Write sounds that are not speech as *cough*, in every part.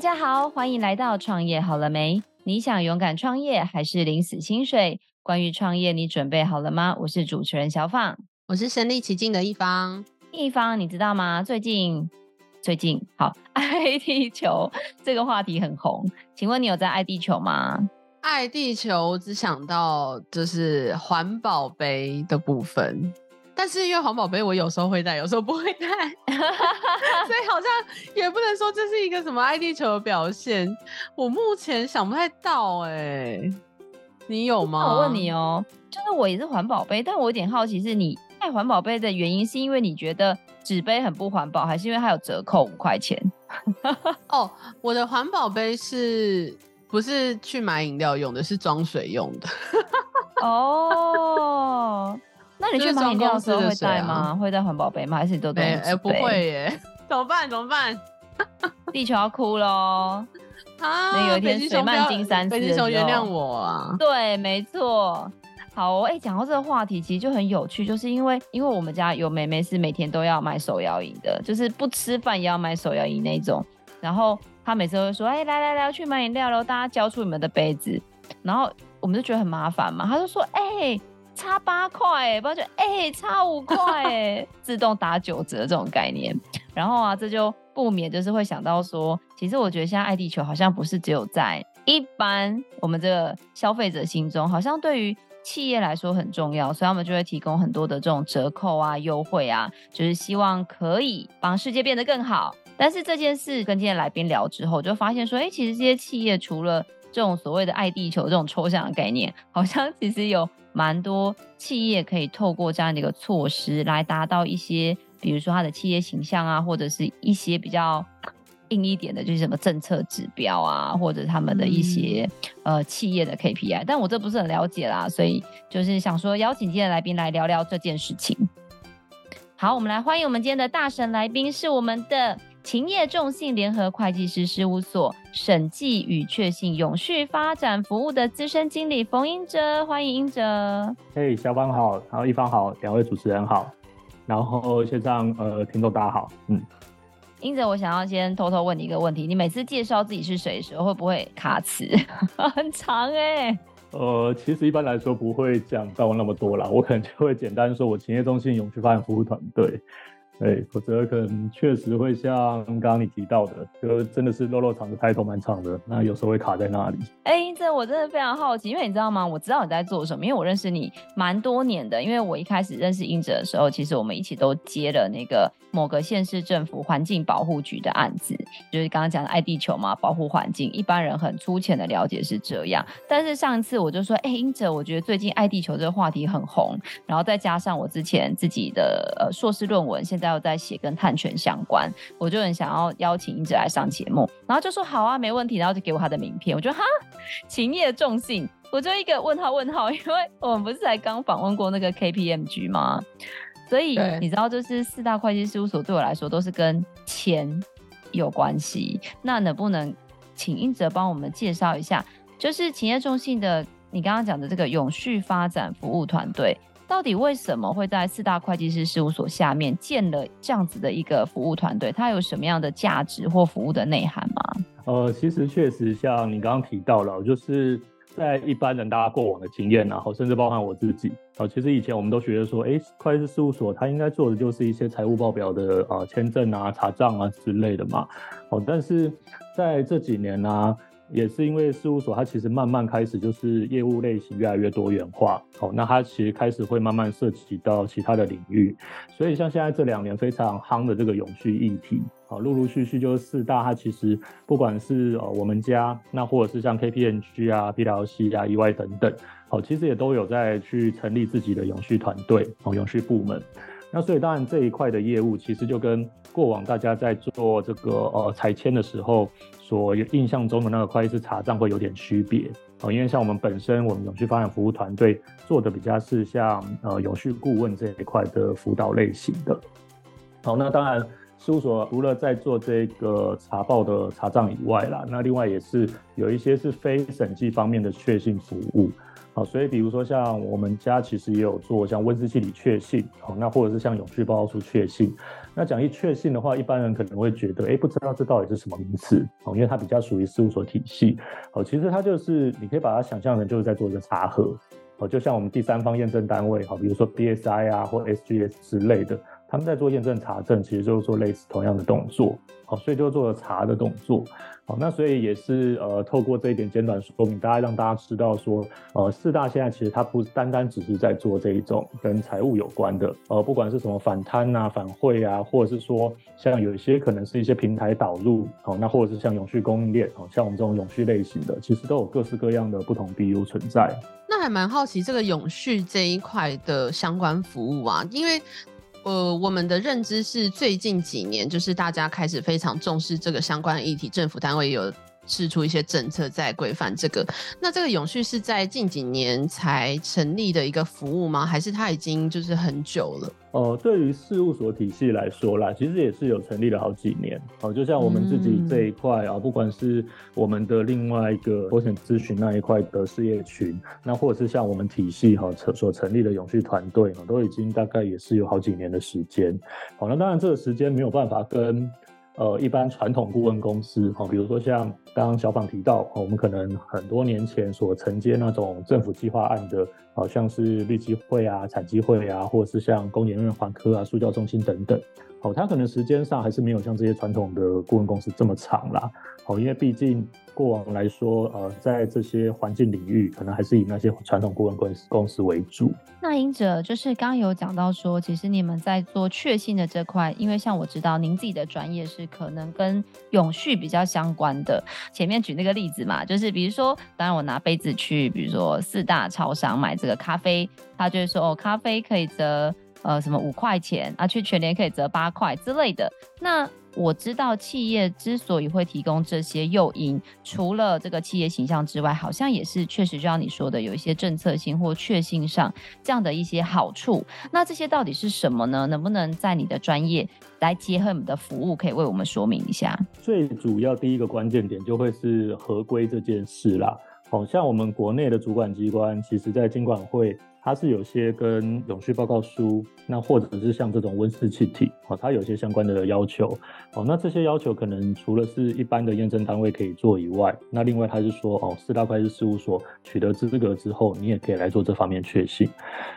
家好，欢迎来到创业好了没？你想勇敢创业还是领死薪水？关于创业，你准备好了吗？我是主持人小放，我是身历其境的一方。一方，你知道吗？最近，最近好，*laughs* 爱地球这个话题很红，请问你有在爱地球吗？爱地球只想到就是环保杯的部分。但是因为环保杯，我有时候会带，有时候不会带，*laughs* 所以好像也不能说这是一个什么爱地球的表现。我目前想不太到，哎，你有吗？我问你哦，就是我也是环保杯，但我有点好奇，是你爱环保杯的原因，是因为你觉得纸杯很不环保，还是因为它有折扣五块钱？*laughs* 哦，我的环保杯是不是去买饮料用的？是装水用的。*laughs* 哦。那你去买饮料的时候会带吗？啊、会带环保杯吗？还是你都带？哎、欸，不会耶，怎么办？怎么办？*laughs* 地球要哭喽！啊，那有一天水漫金山寺，北极熊原谅我啊！对，没错。好，哎、欸，讲到这个话题，其实就很有趣，就是因为因为我们家有妹妹是每天都要买手摇饮的，就是不吃饭也要买手摇饮那种。然后她每次都会说：“哎、欸，来来来，去买饮料喽！大家交出你们的杯子。”然后我们就觉得很麻烦嘛，她就说：“哎、欸。”差八块哎，不要觉得哎，差五块哎，*laughs* 自动打九折这种概念。然后啊，这就不免就是会想到说，其实我觉得现在爱地球好像不是只有在一般我们这个消费者心中，好像对于企业来说很重要，所以他们就会提供很多的这种折扣啊、优惠啊，就是希望可以帮世界变得更好。但是这件事跟今天来宾聊之后，就发现说，哎，其实这些企业除了这种所谓的爱地球这种抽象的概念，好像其实有。蛮多企业可以透过这样的一个措施来达到一些，比如说它的企业形象啊，或者是一些比较硬一点的，就是什么政策指标啊，或者他们的一些、嗯、呃企业的 KPI。但我这不是很了解啦，所以就是想说邀请今天的来宾来聊聊这件事情。好，我们来欢迎我们今天的大神来宾，是我们的。勤业众信联合会计师事务所审计与确信永续发展服务的资深经理冯英哲，欢迎英哲。嘿，小芳好，然后一方好，两位主持人好，然后线上呃听众大家好，嗯，英哲，我想要先偷偷问你一个问题，你每次介绍自己是谁的时候，会不会卡词？*laughs* 很长哎、欸。呃，其实一般来说不会讲到那么多啦，我可能就会简单说，我勤业众信永续发展服务团队。对，否则可能确实会像刚刚你提到的，就真的是肉肉长的开头蛮长的，那有时候会卡在那里。哎、欸，这我真的非常好奇，因为你知道吗？我知道你在做什么，因为我认识你蛮多年的。因为我一开始认识英哲的时候，其实我们一起都接了那个某个县市政府环境保护局的案子，就是刚刚讲的爱地球嘛，保护环境。一般人很粗浅的了解是这样，但是上一次我就说，哎、英哲，我觉得最近爱地球这个话题很红，然后再加上我之前自己的呃硕士论文，现在。要在写跟碳权相关，我就很想要邀请英哲来上节目，然后就说好啊，没问题，然后就给我他的名片，我就哈，勤业重信，我就一个问号问号，*laughs* 因为我们不是才刚访问过那个 KPMG 吗？所以你知道，就是四大会计事务所对我来说都是跟钱有关系，那能不能请英哲帮我们介绍一下，就是勤业重信的你刚刚讲的这个永续发展服务团队？到底为什么会在四大会计师事务所下面建了这样子的一个服务团队？它有什么样的价值或服务的内涵吗？呃，其实确实像你刚刚提到了，就是在一般人大家过往的经验，然后甚至包含我自己，啊，其实以前我们都觉得说，哎，会计师事务所它应该做的就是一些财务报表的啊签证啊、查账啊之类的嘛。哦，但是在这几年呢、也是因为事务所它其实慢慢开始就是业务类型越来越多元化，哦，那它其实开始会慢慢涉及到其他的领域，所以像现在这两年非常夯的这个永续议题，啊，陆陆续续就是四大，它其实不管是呃我们家，那或者是像 KPMG 啊、PLC 啊、EY 等等，哦，其实也都有在去成立自己的永续团队，哦，永续部门。那所以当然这一块的业务其实就跟过往大家在做这个呃财签的时候所印象中的那个会计师查账会有点区别哦，因为像我们本身我们永续发展服务团队做的比较是像呃永续顾问这一块的辅导类型的。好，那当然事务所除了在做这个查报的查账以外啦，那另外也是有一些是非审计方面的确信服务。好，所以比如说像我们家其实也有做像温室气体确信，好，那或者是像永续报告书确信。那讲一确信的话，一般人可能会觉得，哎，不知道这到底是什么名词哦，因为它比较属于事务所体系。哦，其实它就是你可以把它想象成就是在做一个查核，哦，就像我们第三方验证单位，好，比如说 BSI 啊或 SGS 之类的。他们在做验证查证，其实就是做类似同样的动作，好，所以就做了查的动作，好，那所以也是呃，透过这一点简短说明，大家让大家知道说，呃，四大现在其实它不单单只是在做这一种跟财务有关的，呃，不管是什么反贪啊、反贿啊，或者是说像有一些可能是一些平台导入，好，那或者是像永续供应链，好，像我们这种永续类型的，其实都有各式各样的不同 BU 存在。那还蛮好奇这个永续这一块的相关服务啊，因为。呃，我们的认知是最近几年，就是大家开始非常重视这个相关议题，政府单位有释出一些政策在规范这个。那这个永续是在近几年才成立的一个服务吗？还是它已经就是很久了？哦、呃，对于事务所体系来说啦，其实也是有成立了好几年。哦、呃，就像我们自己这一块啊，嗯、不管是我们的另外一个保险咨询那一块的事业群，那或者是像我们体系哈成所成立的永续团队，都已经大概也是有好几年的时间。好，那当然这个时间没有办法跟。呃，一般传统顾问公司，哈，比如说像刚刚小访提到，我们可能很多年前所承接那种政府计划案的，好像是绿基会啊、产基会啊，或者是像工研院环科啊、塑教中心等等。好，它可能时间上还是没有像这些传统的顾问公司这么长啦。好，因为毕竟过往来说，呃，在这些环境领域，可能还是以那些传统顾问公司公司为主。那英哲就是刚刚有讲到说，其实你们在做确信的这块，因为像我知道您自己的专业是可能跟永续比较相关的。前面举那个例子嘛，就是比如说，当然我拿杯子去，比如说四大超商买这个咖啡，他就会说哦，咖啡可以折。呃，什么五块钱啊？去全联可以折八块之类的。那我知道企业之所以会提供这些诱因，除了这个企业形象之外，好像也是确实就像你说的，有一些政策性或确信上这样的一些好处。那这些到底是什么呢？能不能在你的专业来结合你的服务，可以为我们说明一下？最主要第一个关键点就会是合规这件事啦。好像我们国内的主管机关，其实在金管会。它是有些跟永续报告书，那或者是像这种温室气体，哦，它有些相关的要求，哦，那这些要求可能除了是一般的验证单位可以做以外，那另外它是说，哦，四大会计事务所取得资格之后，你也可以来做这方面确信，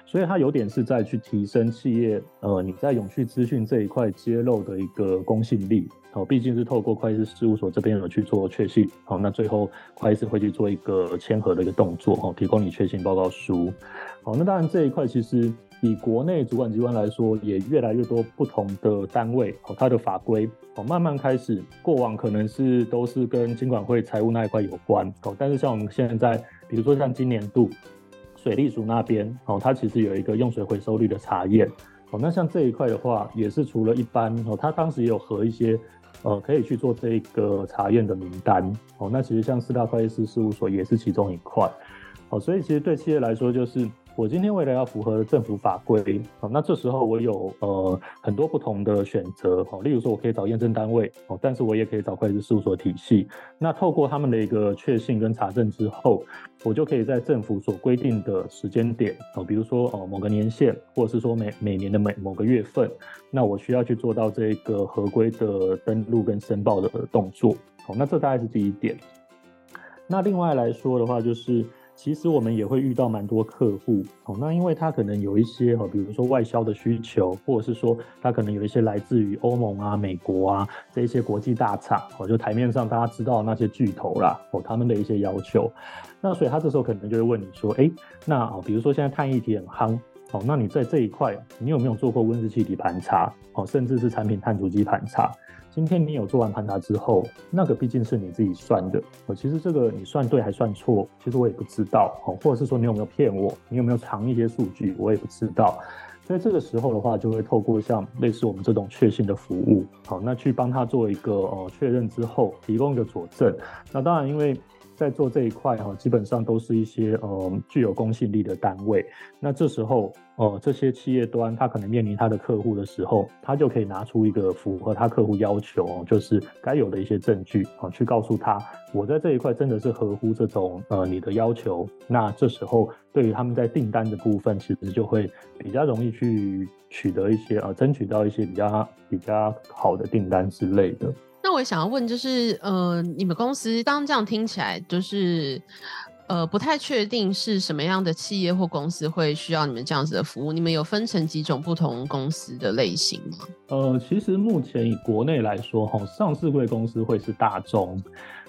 所以它有点是在去提升企业，呃，你在永续资讯这一块揭露的一个公信力。哦，毕竟是透过会计师事务所这边有去做确信，好，那最后会计师会去做一个签核的一个动作，哦，提供你确信报告书，好，那当然这一块其实以国内主管机关来说，也越来越多不同的单位，哦，它的法规，哦，慢慢开始，过往可能是都是跟金管会财务那一块有关，哦，但是像我们现在，比如说像今年度水利署那边，哦，它其实有一个用水回收率的查验，哦，那像这一块的话，也是除了一般，哦，它当时也有和一些。呃，可以去做这个查验的名单哦。那其实像四大会计师事务所也是其中一块哦。所以其实对企业来说，就是。我今天为了要符合政府法规，好，那这时候我有呃很多不同的选择，哦，例如说我可以找验证单位，哦，但是我也可以找会计事务所体系。那透过他们的一个确信跟查证之后，我就可以在政府所规定的时间点，哦，比如说哦某个年限，或者是说每每年的每某个月份，那我需要去做到这个合规的登录跟申报的动作，好，那这大概是第一点。那另外来说的话，就是。其实我们也会遇到蛮多客户，哦，那因为他可能有一些哦比如说外销的需求，或者是说他可能有一些来自于欧盟啊、美国啊这一些国际大厂，哦，就台面上大家知道那些巨头啦，哦，他们的一些要求，那所以他这时候可能就会问你说，哎，那啊，比如说现在碳议题很夯，哦，那你在这一块，你有没有做过温室气体盘查，哦，甚至是产品碳足迹盘查？今天你有做完盘查之后，那个毕竟是你自己算的，哦，其实这个你算对还算错，其实我也不知道，哦，或者是说你有没有骗我，你有没有藏一些数据，我也不知道，在这个时候的话，就会透过像类似我们这种确信的服务，好，那去帮他做一个呃确认之后，提供一个佐证。那当然，因为在做这一块哈，基本上都是一些呃具有公信力的单位。那这时候，呃，这些企业端他可能面临他的客户的时候，他就可以拿出一个符合他客户要求，就是该有的一些证据啊，去告诉他，我在这一块真的是合乎这种呃你的要求。那这时候，对于他们在订单的部分，其实就会比较容易去取得一些呃，争取到一些比较比较好的订单之类的。我想要问，就是呃，你们公司当这样听起来，就是呃，不太确定是什么样的企业或公司会需要你们这样子的服务。你们有分成几种不同公司的类型吗？呃，其实目前以国内来说，哈，上市贵公司会是大宗。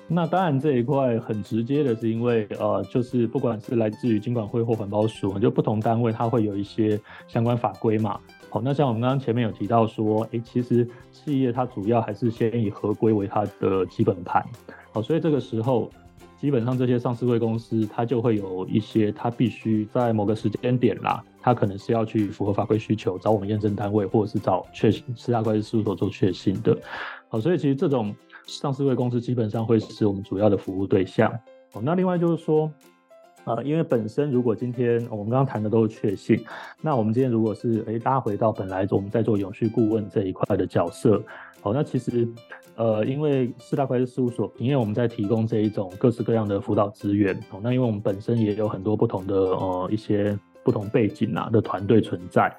那当然这一块很直接的是因为呃，就是不管是来自于金管会或环保署，就不同单位它会有一些相关法规嘛。好，那像我们刚刚前面有提到说，诶，其实企业它主要还是先以合规为它的基本盘。好，所以这个时候，基本上这些上市柜公司，它就会有一些，它必须在某个时间点啦，它可能是要去符合法规需求，找我们验证单位，或者是找确信四大会计事务所做确信的。好，所以其实这种上市柜公司基本上会是我们主要的服务对象。好，那另外就是说。呃，因为本身如果今天我们刚刚谈的都是确信，那我们今天如果是诶拉回到本来我们在做永续顾问这一块的角色，好，那其实呃，因为四大会计事务所，因为我们在提供这一种各式各样的辅导资源，哦，那因为我们本身也有很多不同的呃一些不同背景啊的团队存在，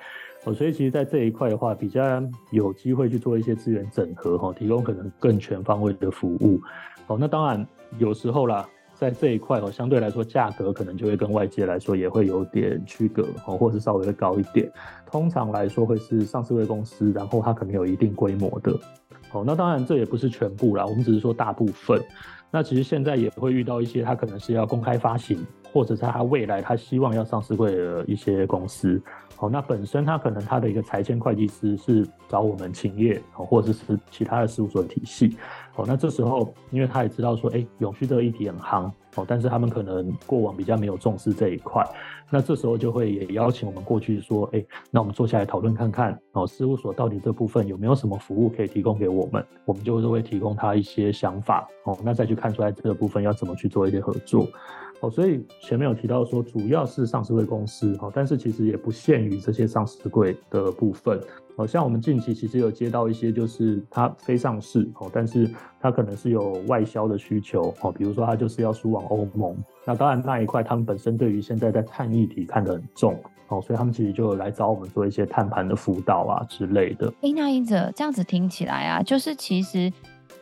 哦，所以其实在这一块的话，比较有机会去做一些资源整合，哈，提供可能更全方位的服务，哦，那当然有时候啦。在这一块哦，相对来说价格可能就会跟外界来说也会有点区隔哦，或者是稍微会高一点。通常来说会是上市位公司，然后它可能有一定规模的。哦，那当然这也不是全部啦，我们只是说大部分。那其实现在也会遇到一些，它可能是要公开发行，或者是他未来他希望要上市柜的一些公司。好，那本身他可能他的一个财签会计师是找我们勤业，或者是其他的事务所体系。好，那这时候因为他也知道说，哎，永续这个议题很夯，哦，但是他们可能过往比较没有重视这一块，那这时候就会也邀请我们过去说，哎，那我们坐下来讨论看看，哦，事务所到底这部分有没有什么服务可以提供给我们，我们就是会提供他一些想法，哦，那再去看出来这个部分要怎么去做一些合作。所以前面有提到说，主要是上市会公司，哦，但是其实也不限于这些上市会的部分。哦，像我们近期其实有接到一些，就是它非上市，哦，但是它可能是有外销的需求，哦，比如说它就是要输往欧盟。那当然那一块，他们本身对于现在在碳议题看得很重，哦，所以他们其实就来找我们做一些碳盘的辅导啊之类的。哎，那英哲这样子听起来啊，就是其实。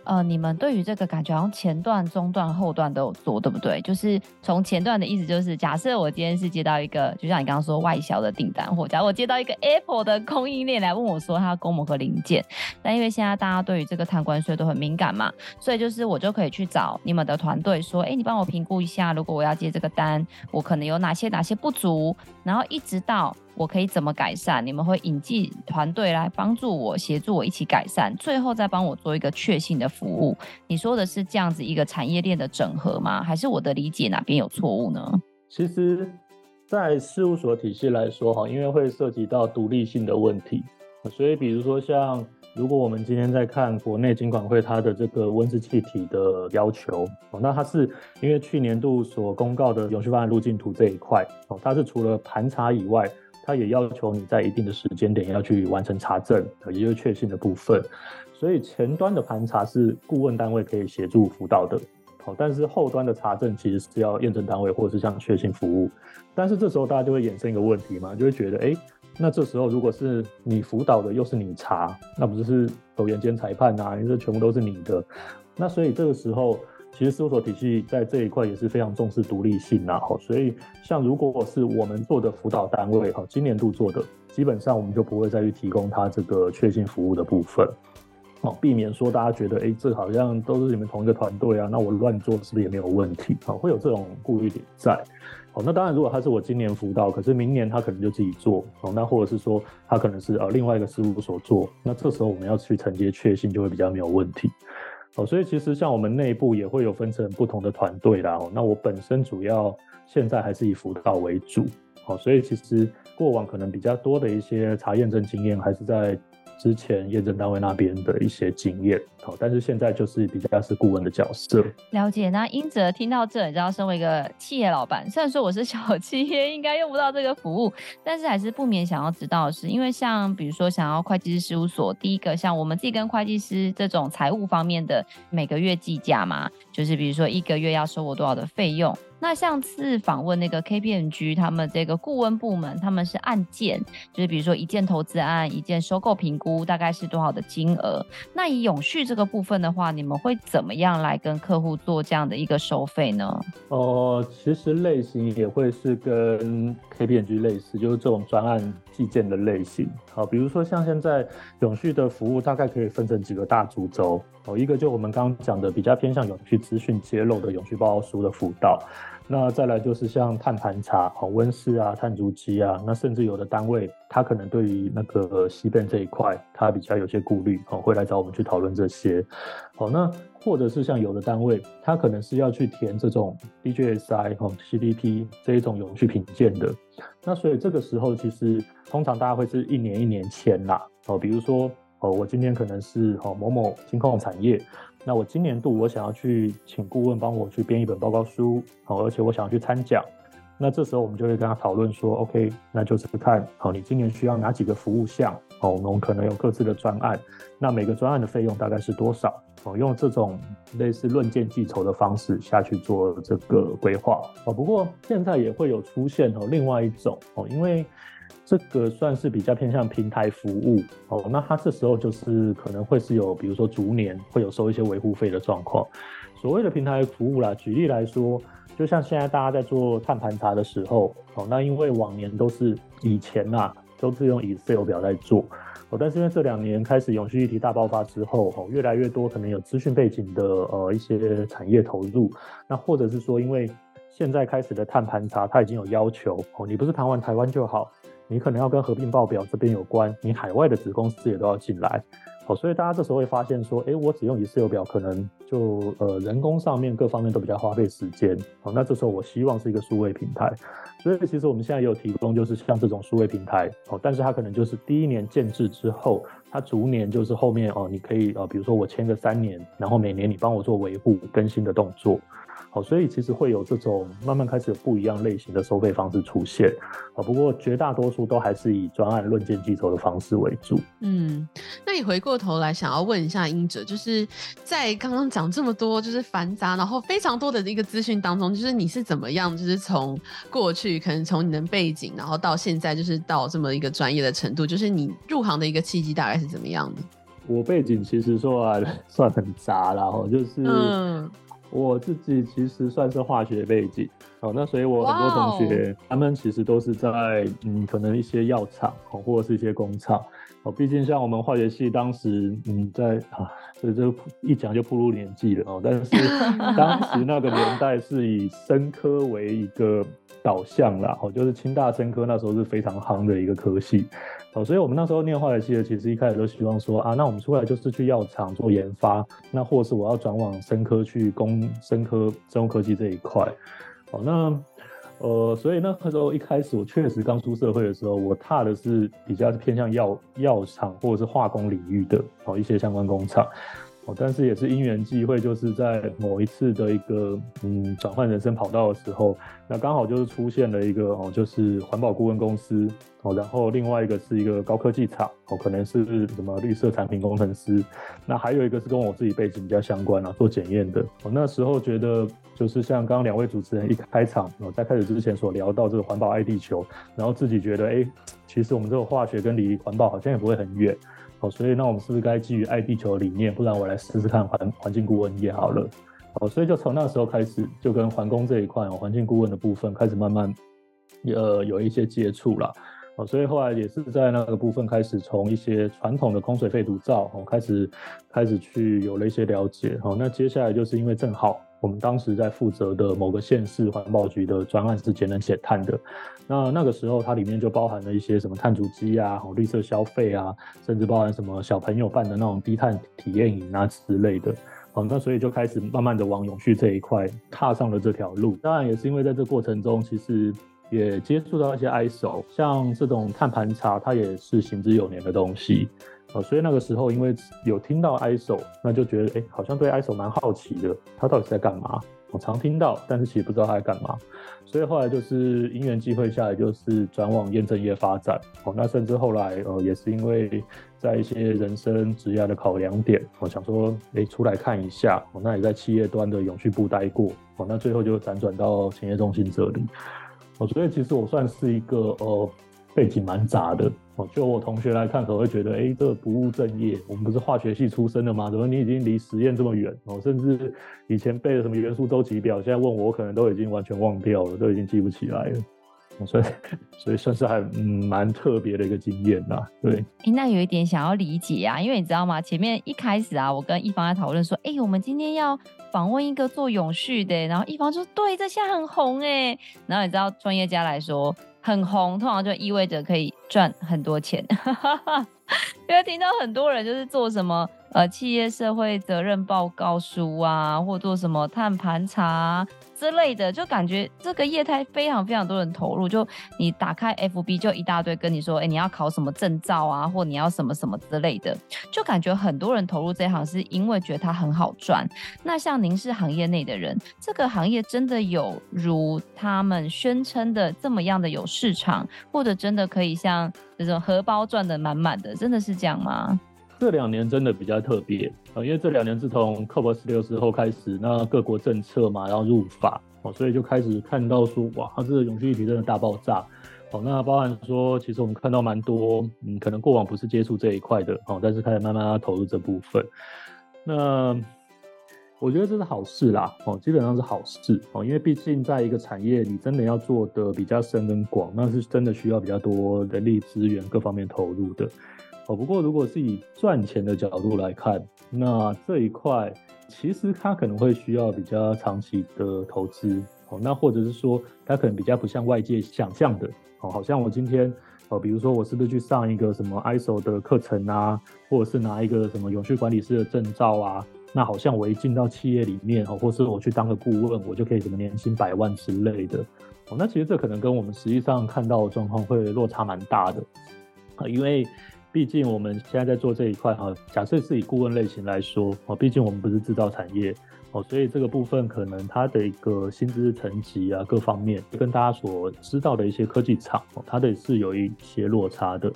呃，你们对于这个感觉好像前段、中段、后段都有做，对不对？就是从前段的意思就是，假设我今天是接到一个，就像你刚刚说外销的订单，或假如我接到一个 Apple 的供应链来问我说它要供某个零件，但因为现在大家对于这个碳关税都很敏感嘛，所以就是我就可以去找你们的团队说，哎，你帮我评估一下，如果我要接这个单，我可能有哪些哪些不足，然后一直到。我可以怎么改善？你们会引进团队来帮助我，协助我一起改善，最后再帮我做一个确信的服务。你说的是这样子一个产业链的整合吗？还是我的理解哪边有错误呢？其实，在事务所体系来说，哈，因为会涉及到独立性的问题，所以比如说像如果我们今天在看国内金管会它的这个温室气体的要求，哦，那它是因为去年度所公告的永续发展路径图这一块，哦，它是除了盘查以外。他也要求你在一定的时间点要去完成查证，也就是确信的部分。所以前端的盘查是顾问单位可以协助辅导的，好，但是后端的查证其实是要验证单位或者是像确信服务。但是这时候大家就会衍生一个问题嘛，就会觉得，哎，那这时候如果是你辅导的又是你查，那不就是球员兼裁判啊？因为这全部都是你的。那所以这个时候。其实事务所体系在这一块也是非常重视独立性呐，吼，所以像如果是我们做的辅导单位，哈，今年度做的，基本上我们就不会再去提供他这个确信服务的部分，哦，避免说大家觉得，哎，这好像都是你们同一个团队啊，那我乱做是不是也没有问题？啊，会有这种顾虑点在，哦，那当然，如果他是我今年辅导，可是明年他可能就自己做，哦，那或者是说他可能是呃另外一个事务所做，那这时候我们要去承接确信就会比较没有问题。哦，所以其实像我们内部也会有分成不同的团队啦。哦，那我本身主要现在还是以辅导为主。哦，所以其实过往可能比较多的一些查验证经验，还是在之前验证单位那边的一些经验，好，但是现在就是比较是顾问的角色。了解。那英哲听到这，你知道，身为一个企业老板，虽然说我是小企业，应该用不到这个服务，但是还是不免想要知道的是，因为像比如说想要会计师事务所，第一个像我们自己跟会计师这种财务方面的每个月计价嘛，就是比如说一个月要收我多少的费用。那上次访问那个 KPMG 他们这个顾问部门，他们是按件，就是比如说一件投资案、一件收购评估，大概是多少的金额？那以永续这个部分的话，你们会怎么样来跟客户做这样的一个收费呢？哦、其实类型也会是跟 KPMG 类似，就是这种专案计件的类型。好，比如说像现在永续的服务，大概可以分成几个大主轴。哦，一个就我们刚刚讲的比较偏向永续资讯揭露的永续报告书的辅导。那再来就是像碳盘查、哦温室啊、碳足迹啊，那甚至有的单位他可能对于那个西边这一块，他比较有些顾虑，哦会来找我们去讨论这些。好，那或者是像有的单位，他可能是要去填这种 DJSI 哦 CDP 这一种永续评鉴的。那所以这个时候其实通常大家会是一年一年签啦。哦，比如说哦我今天可能是哦某某金控产业。那我今年度我想要去请顾问帮我去编一本报告书，好，而且我想要去参奖，那这时候我们就会跟他讨论说，OK，那就是看，好，你今年需要哪几个服务项，好，我们可能有各自的专案，那每个专案的费用大概是多少，哦，用这种类似论件计酬的方式下去做这个规划，哦，不过现在也会有出现哦，另外一种哦，因为。这个算是比较偏向平台服务哦，那它这时候就是可能会是有，比如说逐年会有收一些维护费的状况。所谓的平台服务啦，举例来说，就像现在大家在做碳盘查的时候，哦，那因为往年都是以前呐，都是用 Excel 表在做，哦，但是因为这两年开始永续议题大爆发之后，哦，越来越多可能有资讯背景的呃一些产业投入，那或者是说，因为现在开始的碳盘查它已经有要求，哦，你不是谈完台湾就好。你可能要跟合并报表这边有关，你海外的子公司也都要进来，好，所以大家这时候会发现说，哎，我只用 Excel 表，可能就呃人工上面各方面都比较花费时间，好，那这时候我希望是一个数位平台，所以其实我们现在也有提供，就是像这种数位平台，哦，但是它可能就是第一年建置之后，它逐年就是后面哦，你可以呃，比如说我签个三年，然后每年你帮我做维护更新的动作。好，所以其实会有这种慢慢开始有不一样类型的收费方式出现，啊，不过绝大多数都还是以专案论件计酬的方式为主。嗯，那你回过头来想要问一下英哲，就是在刚刚讲这么多就是繁杂然后非常多的一个资讯当中，就是你是怎么样，就是从过去可能从你的背景，然后到现在就是到这么一个专业的程度，就是你入行的一个契机大概是怎么样的？我背景其实说 *laughs* 算很杂，然后就是嗯。我自己其实算是化学背景，好，那所以我很多同学、他们其实都是在嗯，可能一些药厂哦，或者是一些工厂哦。毕竟像我们化学系当时嗯，在啊，所以这一讲就步入年纪了哦。但是 *laughs* 当时那个年代是以生科为一个导向啦，哦，就是清大生科那时候是非常夯的一个科系。好，所以我们那时候念化学系的，其实一开始都希望说啊，那我们出来就是去药厂做研发，那或是我要转往生科去攻生科生物科技这一块。好，那呃，所以那个时候一开始我确实刚出社会的时候，我踏的是比较偏向药药厂或者是化工领域的哦一些相关工厂。哦，但是也是因缘际会，就是在某一次的一个嗯转换人生跑道的时候，那刚好就是出现了一个哦，就是环保顾问公司哦，然后另外一个是一个高科技厂哦，可能是什么绿色产品工程师，那还有一个是跟我自己背景比较相关啊，做检验的。我那时候觉得，就是像刚刚两位主持人一开场哦，在开始之前所聊到这个环保爱地球，然后自己觉得，哎，其实我们这个化学跟离环保好像也不会很远。哦，所以那我们是不是该基于爱地球的理念，不然我来试试看环环境顾问也好了。哦，所以就从那时候开始，就跟环工这一块哦，环境顾问的部分开始慢慢呃有一些接触了。哦，所以后来也是在那个部分开始从一些传统的空水废毒灶哦开始开始去有了一些了解。哦，那接下来就是因为正好。我们当时在负责的某个县市环保局的专案是节能减碳的，那那个时候它里面就包含了一些什么碳足迹啊、绿色消费啊，甚至包含什么小朋友办的那种低碳体验营啊之类的。好，那所以就开始慢慢的往永续这一块踏上了这条路。当然也是因为在这过程中，其实也接触到一些 ISO，像这种碳盘查，它也是行之有年的东西。呃，所以那个时候因为有听到 ISO，那就觉得哎，好像对 ISO 蛮好奇的，他到底是在干嘛？我常听到，但是其实不知道他在干嘛。所以后来就是因缘机会下来，就是转往验证业发展。哦，那甚至后来呃，也是因为在一些人生职业的考量点，我想说，哎，出来看一下。哦，那也在企业端的永续部待过。哦，那最后就辗转到前业中心这里。哦，所以其实我算是一个呃。背景蛮杂的哦，就我同学来看，可能会觉得，哎、欸，这不务正业。我们不是化学系出身的吗？怎么你已经离实验这么远哦？甚至以前背的什么元素周期表，现在问我，我可能都已经完全忘掉了，都已经记不起来了。所以，所以算是还嗯蛮特别的一个经验啦。对，那有一点想要理解啊，因为你知道吗？前面一开始啊，我跟一方在讨论说，哎、我们今天要访问一个做永续的，然后一方说，对，这现在很红哎。然后你知道，专业家来说，很红，通常就意味着可以赚很多钱。*laughs* 因为听到很多人就是做什么呃企业社会责任报告书啊，或做什么碳盘查。之类的，就感觉这个业态非常非常多人投入。就你打开 FB，就一大堆跟你说，哎、你要考什么证照啊，或你要什么什么之类的，就感觉很多人投入这行是因为觉得它很好赚。那像您是行业内的人，这个行业真的有如他们宣称的这么样的有市场，或者真的可以像这种荷包赚得满满的，真的是这样吗？这两年真的比较特别啊，因为这两年自从 COP 十六之后开始，那各国政策嘛，然后入法哦，所以就开始看到说，哇，它这个永续议题真的大爆炸哦。那包含说，其实我们看到蛮多，嗯，可能过往不是接触这一块的哦，但是开始慢慢投入这部分。那我觉得这是好事啦哦，基本上是好事哦，因为毕竟在一个产业，你真的要做的比较深跟广，那是真的需要比较多人力资源各方面投入的。哦，不过如果是以赚钱的角度来看，那这一块其实它可能会需要比较长期的投资。哦，那或者是说，它可能比较不像外界想象的。哦，好像我今天，哦，比如说我是不是去上一个什么 ISO 的课程啊，或者是拿一个什么永续管理师的证照啊，那好像我一进到企业里面，哦，或是我去当个顾问，我就可以什么年薪百万之类的。哦，那其实这可能跟我们实际上看到的状况会落差蛮大的。啊，因为毕竟我们现在在做这一块哈，假设是以顾问类型来说哦，毕竟我们不是制造产业哦，所以这个部分可能它的一个薪资层级啊，各方面跟大家所知道的一些科技厂，它的是有一些落差的。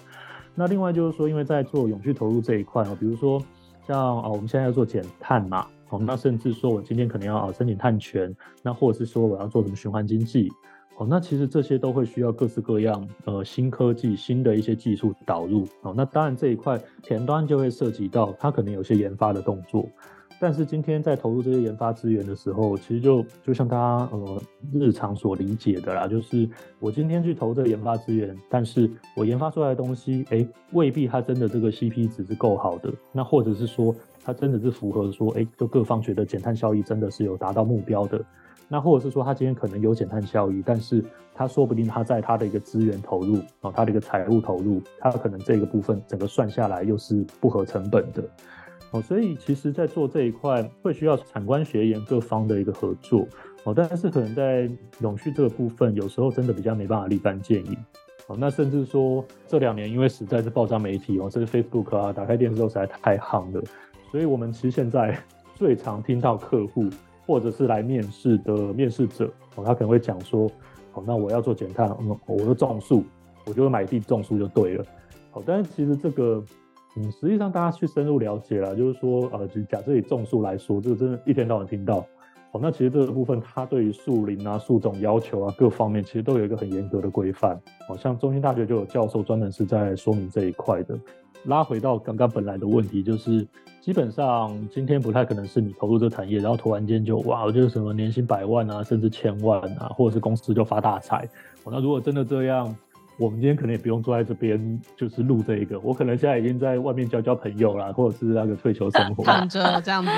那另外就是说，因为在做永续投入这一块哦，比如说像啊，我们现在要做减碳嘛，哦，那甚至说我今天可能要啊申请碳权，那或者是说我要做什么循环经济。哦，那其实这些都会需要各式各样呃新科技、新的一些技术导入。哦，那当然这一块前端就会涉及到它可能有些研发的动作。但是今天在投入这些研发资源的时候，其实就就像大家呃日常所理解的啦，就是我今天去投这个研发资源，但是我研发出来的东西，哎，未必它真的这个 CP 值是够好的。那或者是说它真的是符合说，哎，就各方觉得减碳效益真的是有达到目标的。那或者是说，他今天可能有减碳效益，但是他说不定他在他的一个资源投入，啊，他的一个财务投入，他可能这个部分整个算下来又是不合成本的，哦，所以其实在做这一块会需要产官学研各方的一个合作，哦，但是可能在永续这个部分，有时候真的比较没办法立竿见影，哦，那甚至说这两年因为实在是爆炸媒体哦，这个 Facebook 啊，打开电视都实在太夯了，所以我们其实现在 *laughs* 最常听到客户。或者是来面试的面试者，哦，他可能会讲说，哦，那我要做减碳，嗯，我就种树，我就买地种树就对了，好，但是其实这个，嗯，实际上大家去深入了解了，就是说，呃，就假设以种树来说，这个真的一天到晚听到，哦，那其实这个部分它对于树林啊、树种要求啊各方面，其实都有一个很严格的规范，好像中兴大学就有教授专门是在说明这一块的。拉回到刚刚本来的问题，就是基本上今天不太可能是你投入这个产业，然后突然间就哇，就是什么年薪百万啊，甚至千万啊，或者是公司就发大财。那如果真的这样，我们今天可能也不用坐在这边，就是录这一个。我可能现在已经在外面交交朋友啦，或者是那个退休生活，躺着这样子，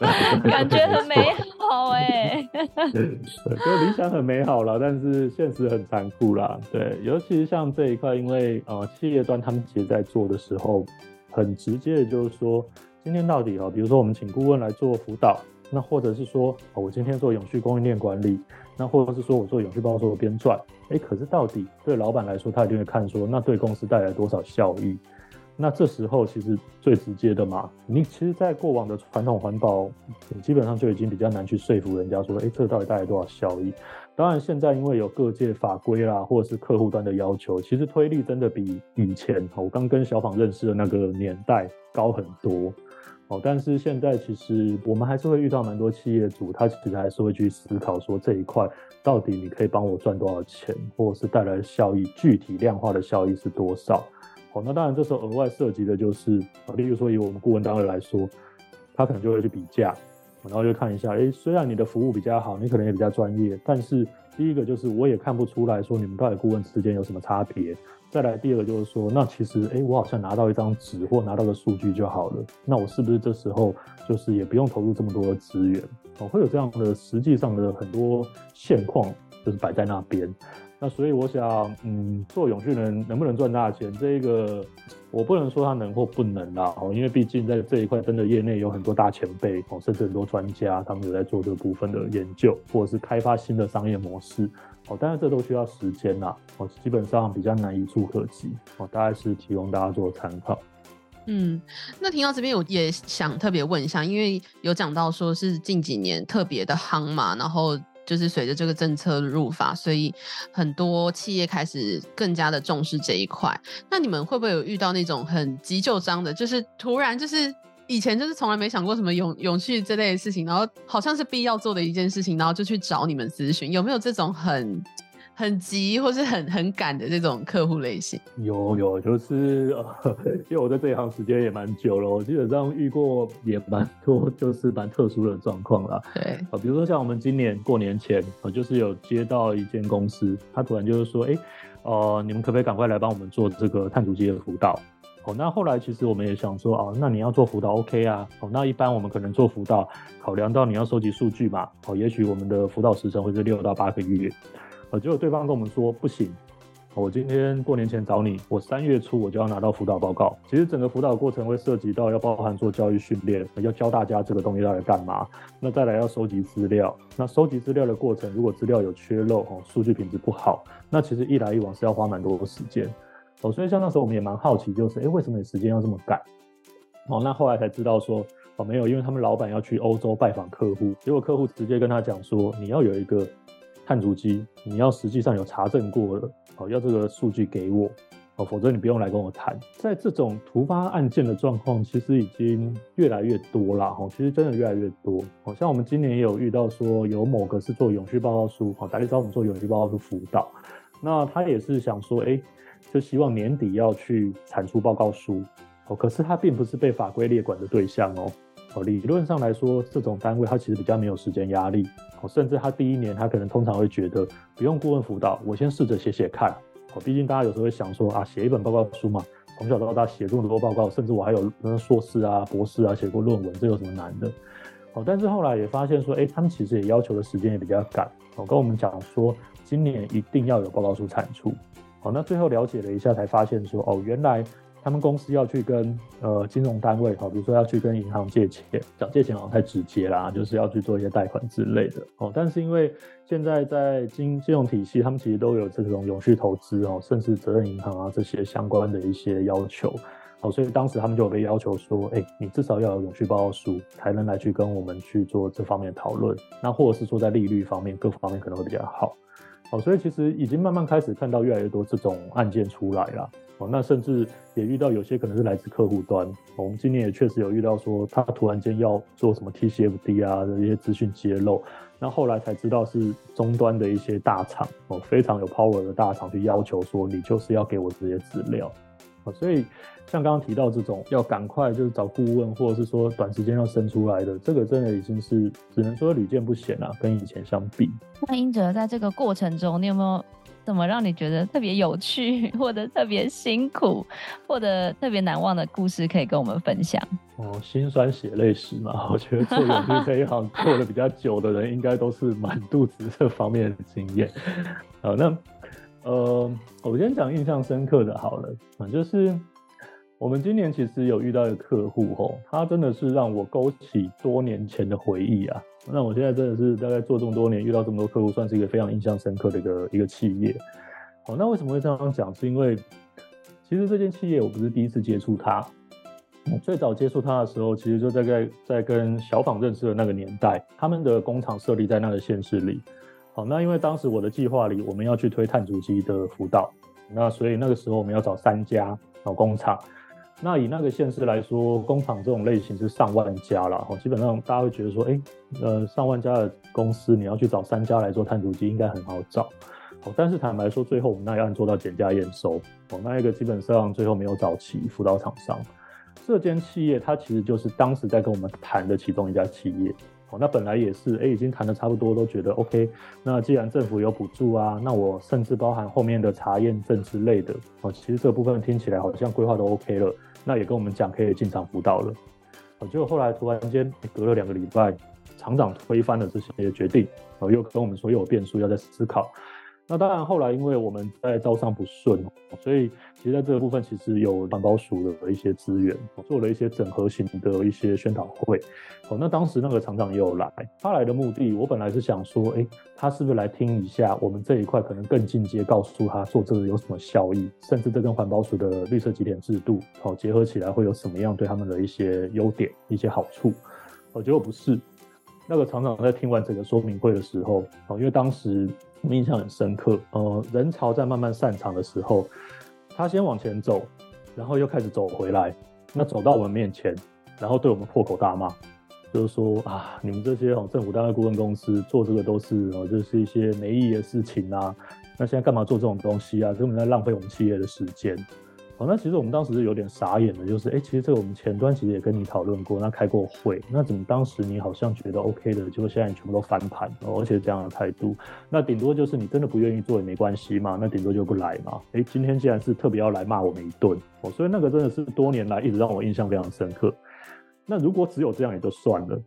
*laughs* 感觉很美好哎。对，就理想很美好啦，但是现实很残酷啦。对，尤其是像这一块，因为呃，企业端他们其实在做的时候，很直接的就是说，今天到底啊，比如说我们请顾问来做辅导。那或者是说，我今天做永续供应链管理，那或者是说我做永续报酬的编撰，哎，可是到底对老板来说，他一定会看说，那对公司带来多少效益？那这时候其实最直接的嘛，你其实，在过往的传统环保，基本上就已经比较难去说服人家说，哎，这到底带来多少效益？当然，现在因为有各界法规啦，或者是客户端的要求，其实推力真的比以前我刚跟小访认识的那个年代高很多。哦，但是现在其实我们还是会遇到蛮多企业主，他其实还是会去思考说，这一块到底你可以帮我赚多少钱，或者是带来的效益，具体量化的效益是多少？哦，那当然这时候额外涉及的就是，例如说以我们顾问单位来说，他可能就会去比价，然后就看一下，诶，虽然你的服务比较好，你可能也比较专业，但是第一个就是我也看不出来说你们到底顾问之间有什么差别。再来第二个就是说，那其实哎，我好像拿到一张纸或拿到个数据就好了。那我是不是这时候就是也不用投入这么多的资源？哦，会有这样的实际上的很多现况，就是摆在那边。那所以我想，嗯，做永续能能不能赚大钱，这一个我不能说他能或不能啦。哦，因为毕竟在这一块，真的业内有很多大前辈哦，甚至很多专家，他们有在做这个部分的研究，或者是开发新的商业模式。哦，当然这都需要时间啦。哦，基本上比较难一触可及。哦，大概是提供大家做参考。嗯，那听到这边，我也想特别问一下，因为有讲到说是近几年特别的夯嘛，然后。就是随着这个政策入法，所以很多企业开始更加的重视这一块。那你们会不会有遇到那种很急就章的，就是突然就是以前就是从来没想过什么永永续这类的事情，然后好像是必要做的一件事情，然后就去找你们咨询，有没有这种很？很急或是很很赶的这种客户类型，有有，就是呃，因为我在这一行时间也蛮久了，我基本上遇过也蛮多，就是蛮特殊的状况啦。对啊，比如说像我们今年过年前，我就是有接到一间公司，他突然就是说，哎、欸，呃，你们可不可以赶快来帮我们做这个碳足迹的辅导？哦，那后来其实我们也想说，哦，那你要做辅导 OK 啊？哦，那一般我们可能做辅导，考量到你要收集数据嘛，哦，也许我们的辅导时程会是六到八个月。呃，结果对方跟我们说不行，我今天过年前找你，我三月初我就要拿到辅导报告。其实整个辅导过程会涉及到要包含做教育训练，要教大家这个东西到底干嘛。那再来要收集资料，那收集资料的过程如果资料有缺漏哦，数据品质不好，那其实一来一往是要花蛮多时间。哦，所以像那时候我们也蛮好奇，就是哎，为什么你时间要这么赶？哦，那后来才知道说哦，没有，因为他们老板要去欧洲拜访客户，结果客户直接跟他讲说，你要有一个。碳足迹，你要实际上有查证过了，哦，要这个数据给我，哦，否则你不用来跟我谈。在这种突发案件的状况，其实已经越来越多了，哦，其实真的越来越多。好像我们今年也有遇到说，有某个是做永续报告书，哦，打来找我们做永续报告书辅导，那他也是想说，哎，就希望年底要去产出报告书，哦，可是他并不是被法规列管的对象哦。哦理论上来说，这种单位他其实比较没有时间压力，哦甚至他第一年他可能通常会觉得不用顾问辅导，我先试着写写看。哦，毕竟大家有时候会想说啊，写一本报告书嘛，从小到大写这么多报告，甚至我还有硕士啊、博士啊写过论文，这有什么难的？哦，但是后来也发现说，哎，他们其实也要求的时间也比较赶。哦，跟我们讲说，今年一定要有报告书产出。好，那最后了解了一下，才发现说，哦，原来。他们公司要去跟呃金融单位，好，比如说要去跟银行借钱，讲借钱好像太直接啦，就是要去做一些贷款之类的哦。但是因为现在在金金融体系，他们其实都有这种永续投资哦，甚至责任银行啊这些相关的一些要求，哦，所以当时他们就有被要求说，哎，你至少要有永续报告书，才能来去跟我们去做这方面讨论。那或者是说在利率方面，各方面可能会比较好。哦，所以其实已经慢慢开始看到越来越多这种案件出来了。哦，那甚至也遇到有些可能是来自客户端。哦我们今年也确实有遇到说，他突然间要做什么 TCFD 啊的一些资讯揭露，那后来才知道是终端的一些大厂哦，非常有 power 的大厂去要求说，你就是要给我这些资料。哦所以像刚刚提到这种要赶快就是找顾问，或者是说短时间要生出来的，这个真的已经是只能说屡见不鲜了，跟以前相比。那英哲在这个过程中，你有没有怎么让你觉得特别有趣，*laughs* 或者特别辛苦，或者特别难忘的故事可以跟我们分享？哦，心酸血泪史嘛，*laughs* 我觉得做永续这一行做的比较久的人，应该都是满肚子这方面的经验。好，那。呃，我先讲印象深刻的好了啊，就是我们今年其实有遇到一个客户吼，他真的是让我勾起多年前的回忆啊。那我现在真的是大概做这么多年，遇到这么多客户，算是一个非常印象深刻的一个一个企业。好，那为什么会这样讲？是因为其实这间企业我不是第一次接触它，最早接触它的时候，其实就在在在跟小访认识的那个年代，他们的工厂设立在那个县市里。好，那因为当时我的计划里，我们要去推碳足迹的辅导，那所以那个时候我们要找三家找工厂。那以那个县市来说，工厂这种类型是上万家了。基本上大家会觉得说，哎，呃，上万家的公司，你要去找三家来做碳足迹，应该很好找。哦但是坦白说，最后我们那一案做到减价验收，哦，那一个基本上最后没有找齐辅导厂商。这间企业它其实就是当时在跟我们谈的其中一家企业。哦，那本来也是，哎，已经谈的差不多，都觉得 OK。那既然政府有补助啊，那我甚至包含后面的查验证之类的，哦，其实这部分听起来好像规划都 OK 了。那也跟我们讲可以进场辅导了。哦，结果后来突然间隔了两个礼拜，厂长推翻了这些决定，哦，又跟我们说又有变数，要再思考。那当然，后来因为我们在招商不顺，所以其实在这个部分，其实有环保署的一些资源，做了一些整合型的一些宣导会。哦，那当时那个厂长也有来，他来的目的，我本来是想说，哎，他是不是来听一下我们这一块可能更进阶，告诉他做这个有什么效益，甚至这跟环保署的绿色集点制度，哦，结合起来会有什么样对他们的一些优点、一些好处。哦，结果不是，那个厂长在听完整个说明会的时候，哦，因为当时。我印象很深刻，呃，人潮在慢慢散场的时候，他先往前走，然后又开始走回来，那走到我们面前，然后对我们破口大骂，就是说啊，你们这些哦政府单位顾问公司做这个都是哦，就是一些没意义的事情啊，那现在干嘛做这种东西啊？根本在浪费我们企业的时间。好，那其实我们当时是有点傻眼的，就是，哎、其实这个我们前端其实也跟你讨论过，那开过会，那怎么当时你好像觉得 OK 的，结果现在你全部都翻盘，而且这样的态度，那顶多就是你真的不愿意做也没关系嘛，那顶多就不来嘛。哎、今天既然是特别要来骂我们一顿，哦，所以那个真的是多年来一直让我印象非常深刻。那如果只有这样也就算了。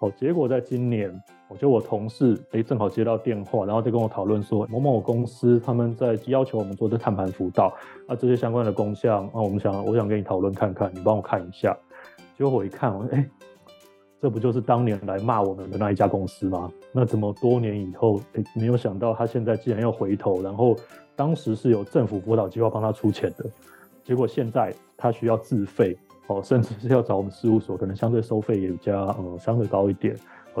哦，结果在今年，我就我同事诶正好接到电话，然后就跟我讨论说，某某公司他们在要求我们做这碳盘辅导，啊，这些相关的工项，啊，我们想我想跟你讨论看看，你帮我看一下。结果我一看，我说，哎，这不就是当年来骂我们的那一家公司吗？那怎么多年以后，诶没有想到他现在竟然要回头，然后当时是有政府辅导计划帮他出钱的，结果现在他需要自费。哦，甚至是要找我们事务所，可能相对收费也比较呃相对高一点，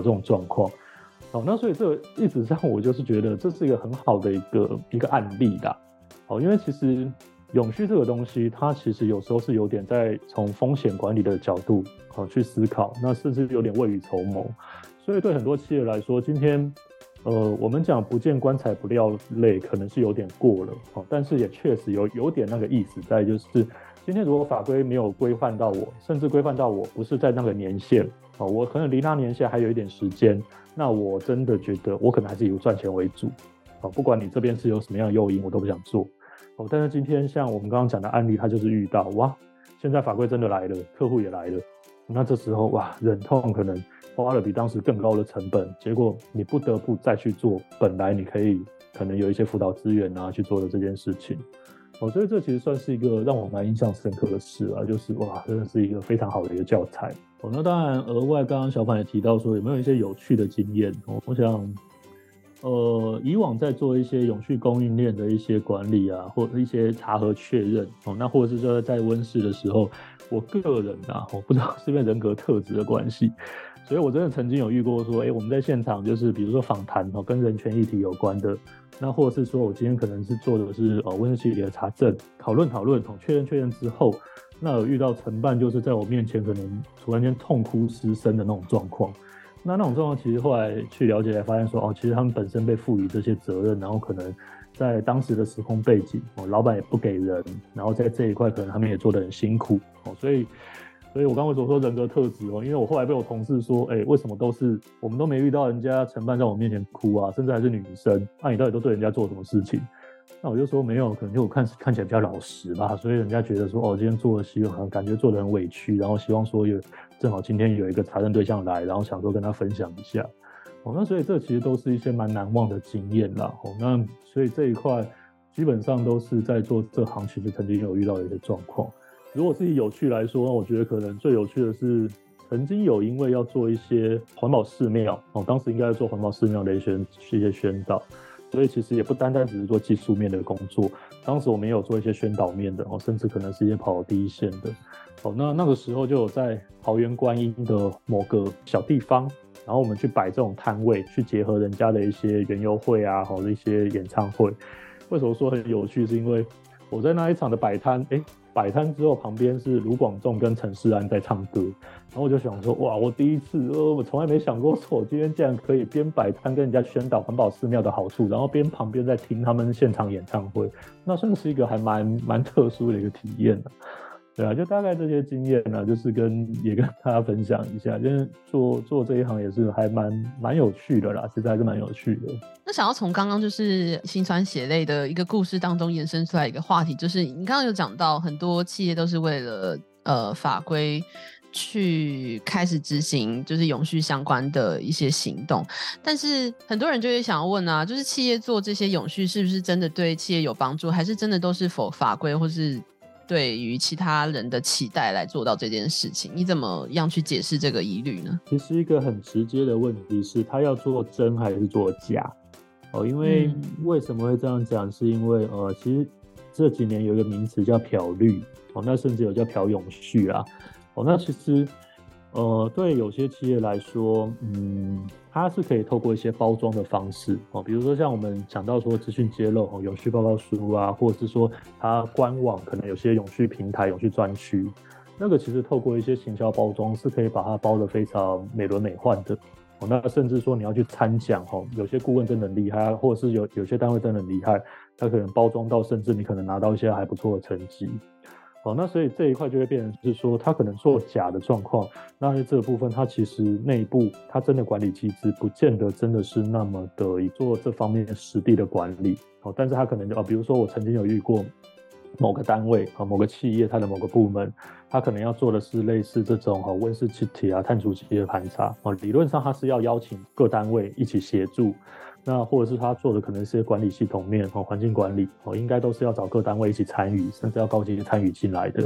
这种状况，哦那所以这个一直上我就是觉得这是一个很好的一个一个案例啦，哦因为其实永续这个东西，它其实有时候是有点在从风险管理的角度哦去思考，那甚至有点未雨绸缪，所以对很多企业来说，今天呃我们讲不见棺材不掉泪，可能是有点过了，哦但是也确实有有点那个意思在就是。今天如果法规没有规范到我，甚至规范到我不是在那个年限哦，我可能离那年限还有一点时间，那我真的觉得我可能还是以赚钱为主哦。不管你这边是有什么样的诱因，我都不想做哦。但是今天像我们刚刚讲的案例，他就是遇到哇，现在法规真的来了，客户也来了，那这时候哇，忍痛可能花了比当时更高的成本，结果你不得不再去做本来你可以可能有一些辅导资源啊去做的这件事情。哦，所以这其实算是一个让我蛮印象深刻的事啊，就是哇，真的是一个非常好的一个教材。哦，那当然，额外刚刚小帆也提到说，有没有一些有趣的经验？哦，我想，呃，以往在做一些永续供应链的一些管理啊，或者一些查核确认，哦，那或者是说在温室的时候，我个人啊，我不知道是因为人格特质的关系。所以，我真的曾经有遇过说，哎，我们在现场就是，比如说访谈哦，跟人权议题有关的，那或者是说我今天可能是做的是呃温室气体的查证，讨论讨论哦，确认确认之后，那有遇到承办就是在我面前可能突然间痛哭失声的那种状况，那那种状况其实后来去了解才发现说，哦，其实他们本身被赋予这些责任，然后可能在当时的时空背景哦，老板也不给人，然后在这一块可能他们也做得很辛苦哦，所以。所以我刚刚所说人格特质哦，因为我后来被我同事说，哎，为什么都是我们都没遇到人家承办在我面前哭啊，甚至还是女生，那你到底都对人家做什么事情？那我就说没有，可能就我看看起来比较老实吧，所以人家觉得说，哦，今天做的希望感觉做得很委屈，然后希望说有正好今天有一个查证对象来，然后想说跟他分享一下，哦，那所以这其实都是一些蛮难忘的经验啦，哦，那所以这一块基本上都是在做这行，其实曾经有遇到一些状况。如果是以有趣来说，我觉得可能最有趣的是，曾经有因为要做一些环保寺庙哦，当时应该要做环保寺庙的一些一些宣导，所以其实也不单单只是做技术面的工作，当时我们也有做一些宣导面的哦，甚至可能是一些跑第一线的。哦，那那个时候就有在桃园观音的某个小地方，然后我们去摆这种摊位，去结合人家的一些园游会啊，或者一些演唱会。为什么说很有趣？是因为我在那一场的摆摊，哎，摆摊之后旁边是卢广仲跟陈世安在唱歌，然后我就想说，哇，我第一次，呃，我从来没想过，说我今天竟然可以边摆摊跟人家宣导环保寺庙的好处，然后边旁边在听他们现场演唱会，那算是一个还蛮蛮特殊的一个体验。对啊，就大概这些经验呢，就是跟也跟大家分享一下，就是做做这一行也是还蛮蛮有趣的啦，其实还是蛮有趣的。那想要从刚刚就是心酸血泪的一个故事当中延伸出来一个话题，就是你刚刚有讲到很多企业都是为了呃法规去开始执行就是永续相关的一些行动，但是很多人就会想要问啊，就是企业做这些永续是不是真的对企业有帮助，还是真的都是否法规或是？对于其他人的期待来做到这件事情，你怎么样去解释这个疑虑呢？其实一个很直接的问题是，他要做真还是做假？哦，因为为什么会这样讲？是因为呃，其实这几年有一个名词叫漂绿，哦，那甚至有叫漂永续啊，哦，那其实。呃，对有些企业来说，嗯，它是可以透过一些包装的方式哦，比如说像我们讲到说资讯揭露哦，永续报告书啊，或者是说它官网可能有些永续平台、永续专区，那个其实透过一些行销包装是可以把它包得非常美轮美奂的哦。那甚至说你要去参奖哦，有些顾问真的很厉害，或者是有有些单位真的很厉害，它可能包装到甚至你可能拿到一些还不错的成绩。哦，那所以这一块就会变成是说，他可能做假的状况，那这个部分，他其实内部他真的管理机制不见得真的是那么的以做这方面实地的管理。哦，但是他可能就啊，比如说我曾经有遇过某个单位啊，某个企业，它的某个部门，他可能要做的是类似这种哈温室气体啊、碳足迹的盘查。哦，理论上他是要邀请各单位一起协助。那或者是他做的可能是管理系统面哦，环境管理哦，应该都是要找各单位一起参与，甚至要高级参与进来的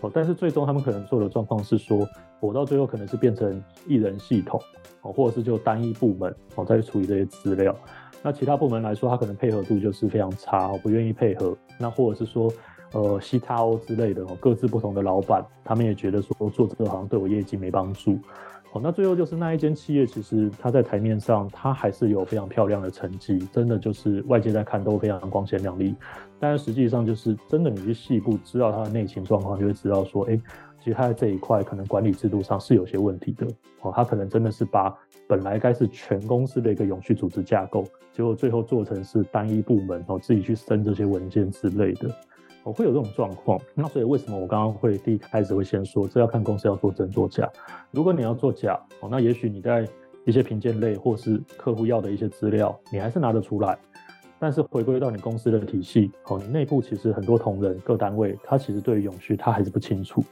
哦。但是最终他们可能做的状况是说，我到最后可能是变成一人系统哦，或者是就单一部门哦在处理这些资料。那其他部门来说，他可能配合度就是非常差，不愿意配合。那或者是说，呃，C 叉 O 之类的哦，各自不同的老板，他们也觉得说做这个好像对我业绩没帮助。那最后就是那一间企业，其实它在台面上，它还是有非常漂亮的成绩，真的就是外界在看都非常光鲜亮丽。但实际上就是真的，你去细部知道它的内情状况，就会知道说，哎，其实它在这一块可能管理制度上是有些问题的。哦，它可能真的是把本来该是全公司的一个永续组织架构，结果最后做成是单一部门，哦，自己去申这些文件之类的。我会有这种状况，那所以为什么我刚刚会第一开始会先说，这要看公司要做真做假。如果你要做假，哦，那也许你在一些评鉴类或是客户要的一些资料，你还是拿得出来。但是回归到你公司的体系，哦，你内部其实很多同仁、各单位，他其实对于永续他还是不清楚。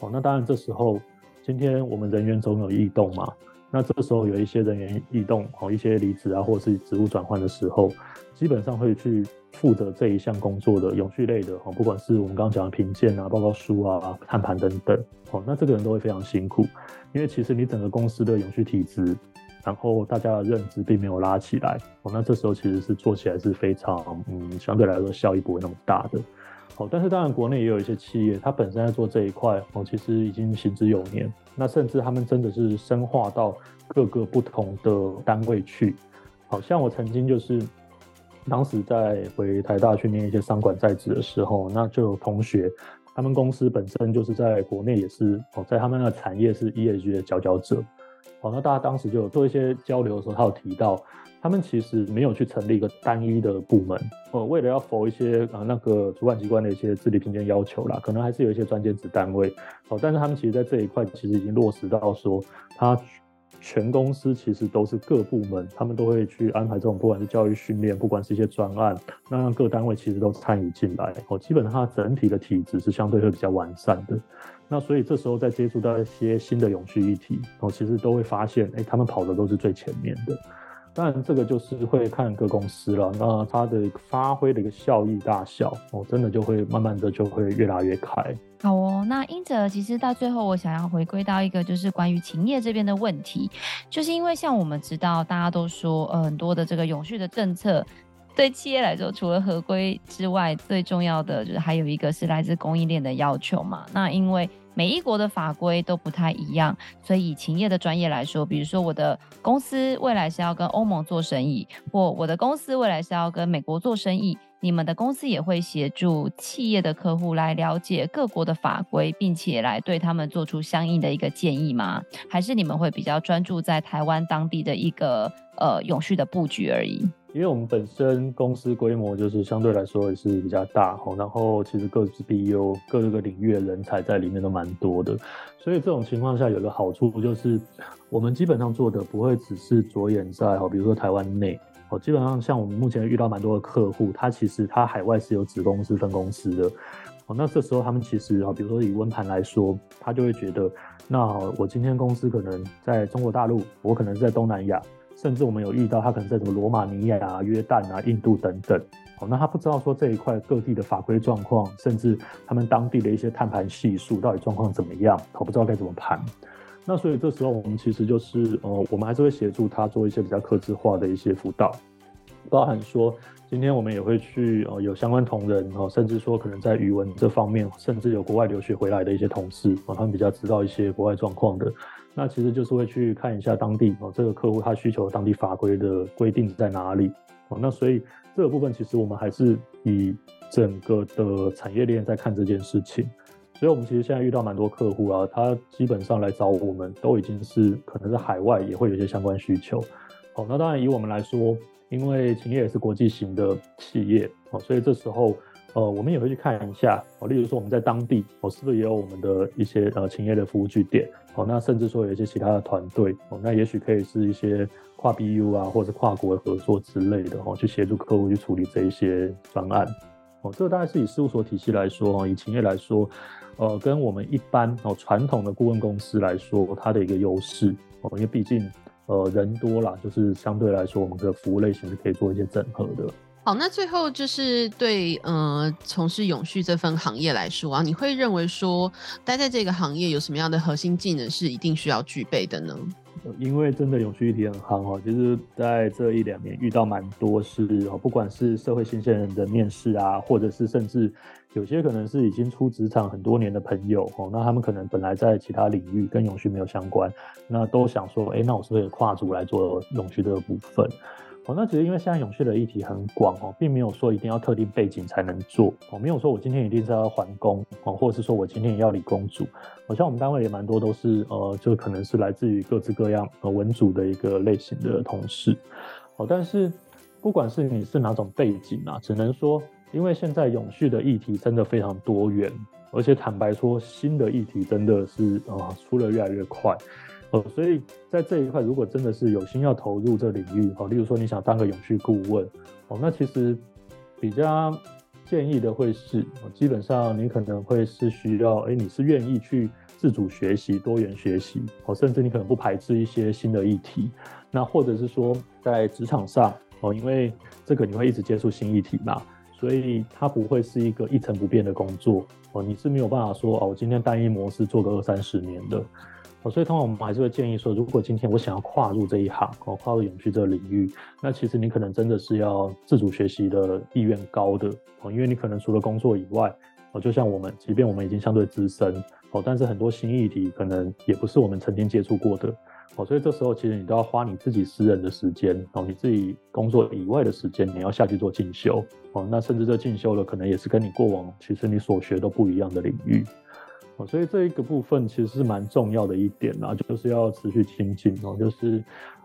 哦，那当然这时候，今天我们人员总有异动嘛，那这时候有一些人员异动，哦，一些离职啊，或者是职务转换的时候，基本上会去。负责这一项工作的永续类的哦，不管是我们刚刚讲的评鉴啊、报告书啊、碳盘等等，哦，那这个人都会非常辛苦，因为其实你整个公司的永续体质，然后大家的认知并没有拉起来，哦，那这时候其实是做起来是非常，嗯，相对来说效益不会那么大的，哦，但是当然国内也有一些企业，它本身在做这一块，哦，其实已经行之有年，那甚至他们真的是深化到各个不同的单位去，好像我曾经就是。当时在回台大去念一些商管在职的时候，那就有同学，他们公司本身就是在国内也是哦，在他们的产业是 ESG 的佼佼者。哦，那大家当时就有做一些交流的时候，他有提到，他们其实没有去成立一个单一的部门，哦，为了要符一些啊那个主管机关的一些治理评鉴要求啦，可能还是有一些专兼职单位。哦，但是他们其实在这一块其实已经落实到说他。全公司其实都是各部门，他们都会去安排这种，不管是教育训练，不管是一些专案，那让各单位其实都参与进来。哦，基本上它整体的体制是相对会比较完善的。那所以这时候再接触到一些新的永续议题，哦，其实都会发现，哎，他们跑的都是最前面的。当然，这个就是会看各公司了。那它的发挥的一个效益大小，哦，真的就会慢慢的就会越拉越开。好哦，那英哲，其实到最后，我想要回归到一个就是关于勤业这边的问题，就是因为像我们知道，大家都说，呃，很多的这个永续的政策。对企业来说，除了合规之外，最重要的就是还有一个是来自供应链的要求嘛。那因为每一国的法规都不太一样，所以以勤业的专业来说，比如说我的公司未来是要跟欧盟做生意，或我的公司未来是要跟美国做生意，你们的公司也会协助企业的客户来了解各国的法规，并且来对他们做出相应的一个建议吗？还是你们会比较专注在台湾当地的一个呃永续的布局而已？因为我们本身公司规模就是相对来说也是比较大，然后其实各自 BU 各个领域的人才在里面都蛮多的，所以这种情况下有个好处就是，我们基本上做的不会只是着眼在比如说台湾内，哦，基本上像我们目前遇到蛮多的客户，他其实他海外是有子公司分公司的，哦，那这时候他们其实啊，比如说以温盘来说，他就会觉得，那我今天公司可能在中国大陆，我可能是在东南亚。甚至我们有遇到他可能在什么罗马尼亚啊、约旦啊、印度等等，哦，那他不知道说这一块各地的法规状况，甚至他们当地的一些碳盘系数到底状况怎么样，他不知道该怎么盘。那所以这时候我们其实就是，呃，我们还是会协助他做一些比较克制化的一些辅导，包含说今天我们也会去，呃，有相关同仁，哦，甚至说可能在语文这方面，甚至有国外留学回来的一些同事，哦，他们比较知道一些国外状况的。那其实就是会去看一下当地哦，这个客户他需求当地法规的规定在哪里哦。那所以这个部分其实我们还是以整个的产业链在看这件事情。所以我们其实现在遇到蛮多客户啊，他基本上来找我们都已经是可能在海外也会有一些相关需求。哦，那当然以我们来说，因为勤业也是国际型的企业哦，所以这时候。呃，我们也会去看一下哦，例如说我们在当地哦，是不是也有我们的一些呃企业的服务据点哦？那甚至说有一些其他的团队哦，那也许可以是一些跨 BU 啊，或者跨国合作之类的哦，去协助客户去处理这一些方案哦。这个大概是以事务所体系来说哦，以企业来说，呃，跟我们一般哦传统的顾问公司来说，它的一个优势哦，因为毕竟呃人多啦，就是相对来说我们的服务类型是可以做一些整合的。好，那最后就是对呃从事永续这份行业来说啊，你会认为说待在这个行业有什么样的核心技能是一定需要具备的呢？因为真的永续议题很夯哦，其实在这一两年遇到蛮多是哦，不管是社会新鲜人的面试啊，或者是甚至有些可能是已经出职场很多年的朋友哦，那他们可能本来在其他领域跟永续没有相关，那都想说，哎，那我是不是跨组来做永续这个部分？哦，那其实因为现在永续的议题很广哦，并没有说一定要特定背景才能做哦，没有说我今天一定是要环工哦，或者是说我今天也要理工组。好像我们单位也蛮多都是呃，就可能是来自于各式各样呃文组的一个类型的同事。哦，但是不管是你是哪种背景啊，只能说因为现在永续的议题真的非常多元，而且坦白说，新的议题真的是、呃、出得越来越快。哦，所以在这一块，如果真的是有心要投入这领域，哦，例如说你想当个永续顾问，哦，那其实比较建议的会是，基本上你可能会是需要，哎，你是愿意去自主学习、多元学习，哦，甚至你可能不排斥一些新的议题，那或者是说在职场上，哦，因为这个你会一直接触新议题嘛，所以它不会是一个一成不变的工作，哦，你是没有办法说，哦，我今天单一模式做个二三十年的。所以，通常我们还是会建议说，如果今天我想要跨入这一行，哦，跨入永续这个领域，那其实你可能真的是要自主学习的意愿高的哦，因为你可能除了工作以外，哦，就像我们，即便我们已经相对资深哦，但是很多新议题可能也不是我们曾经接触过的哦，所以这时候其实你都要花你自己私人的时间哦，你自己工作以外的时间，你要下去做进修哦，那甚至这进修了，可能也是跟你过往其实你所学都不一样的领域。所以这一个部分其实是蛮重要的一点啦，就是要持续精进哦，就是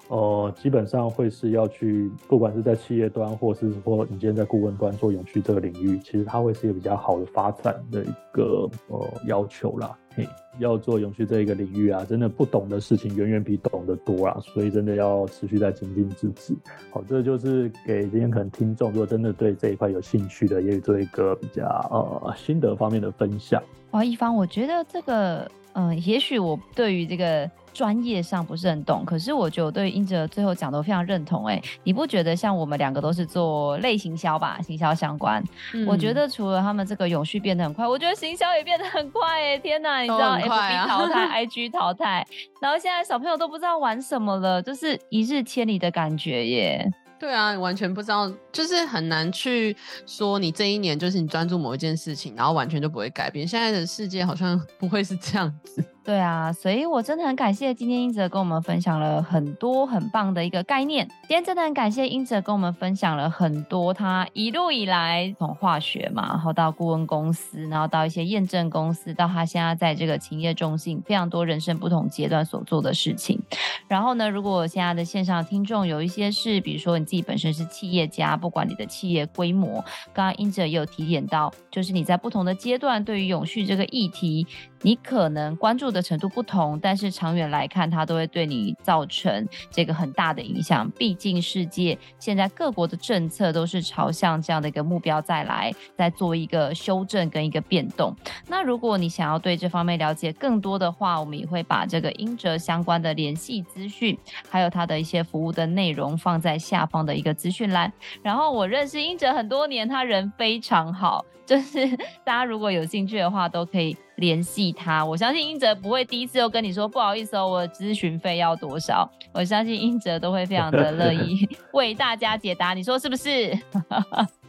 呃，基本上会是要去，不管是在企业端，或是说你今天在顾问端做永续这个领域，其实它会是一个比较好的发展的一个呃要求啦。嘿，要做永续这一个领域啊，真的不懂的事情远远比懂得多啊，所以真的要持续在精进自己。好，这就是给今天可能听众，如果真的对这一块有兴趣的，也做一个比较呃心得方面的分享。哇，一方，我觉得这个，嗯、呃，也许我对于这个专业上不是很懂，可是我觉得我对英哲最后讲的我非常认同。哎，你不觉得像我们两个都是做类行销吧，行销相关？嗯、我觉得除了他们这个永续变得很快，我觉得行销也变得很快。哎，天哪，你知道 FB 淘 *laughs* 汰，IG 淘汰，然后现在小朋友都不知道玩什么了，就是一日千里的感觉耶。对啊，完全不知道，就是很难去说你这一年就是你专注某一件事情，然后完全就不会改变。现在的世界好像 *laughs* 不会是这样子。对啊，所以我真的很感谢今天英哲跟我们分享了很多很棒的一个概念。今天真的很感谢英哲跟我们分享了很多他一路以来从化学嘛，然后到顾问公司，然后到一些验证公司，到他现在在这个勤业中心非常多人生不同阶段所做的事情。然后呢，如果现在的线上听众有一些是，比如说你自己本身是企业家，不管你的企业规模，刚刚英哲也有提点到，就是你在不同的阶段对于永续这个议题。你可能关注的程度不同，但是长远来看，它都会对你造成这个很大的影响。毕竟世界现在各国的政策都是朝向这样的一个目标再来，再做一个修正跟一个变动。那如果你想要对这方面了解更多的话，我们也会把这个英哲相关的联系资讯，还有他的一些服务的内容放在下方的一个资讯栏。然后我认识英哲很多年，他人非常好，就是 *laughs* 大家如果有兴趣的话，都可以。联系他，我相信英哲不会第一次又跟你说不好意思哦，我的咨询费要多少？我相信英哲都会非常的乐意 *laughs* 为大家解答，你说是不是？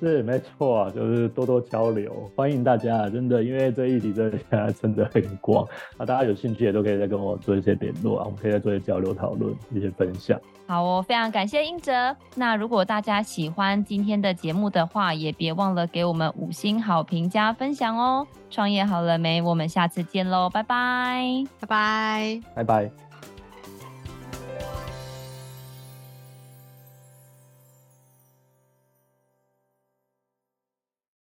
是没错啊，就是多多交流，欢迎大家，真的，因为这议题真的现在真的很广，*laughs* 那大家有兴趣也都可以再跟我做一些联络啊，我们可以再做一些交流讨论，一些分享。好哦，非常感谢英哲。那如果大家喜欢今天的节目的话，也别忘了给我们五星好评加分享哦。创业好了没？我们下次见喽，拜拜，拜拜，拜拜。